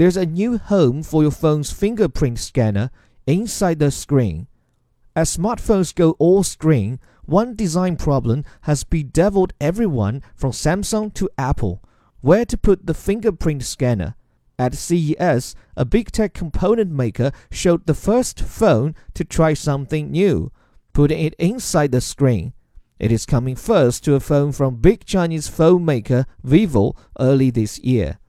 there's a new home for your phone's fingerprint scanner inside the screen. As smartphones go all screen, one design problem has bedeviled everyone from Samsung to Apple where to put the fingerprint scanner. At CES, a big tech component maker showed the first phone to try something new, putting it inside the screen. It is coming first to a phone from big Chinese phone maker Vivo early this year.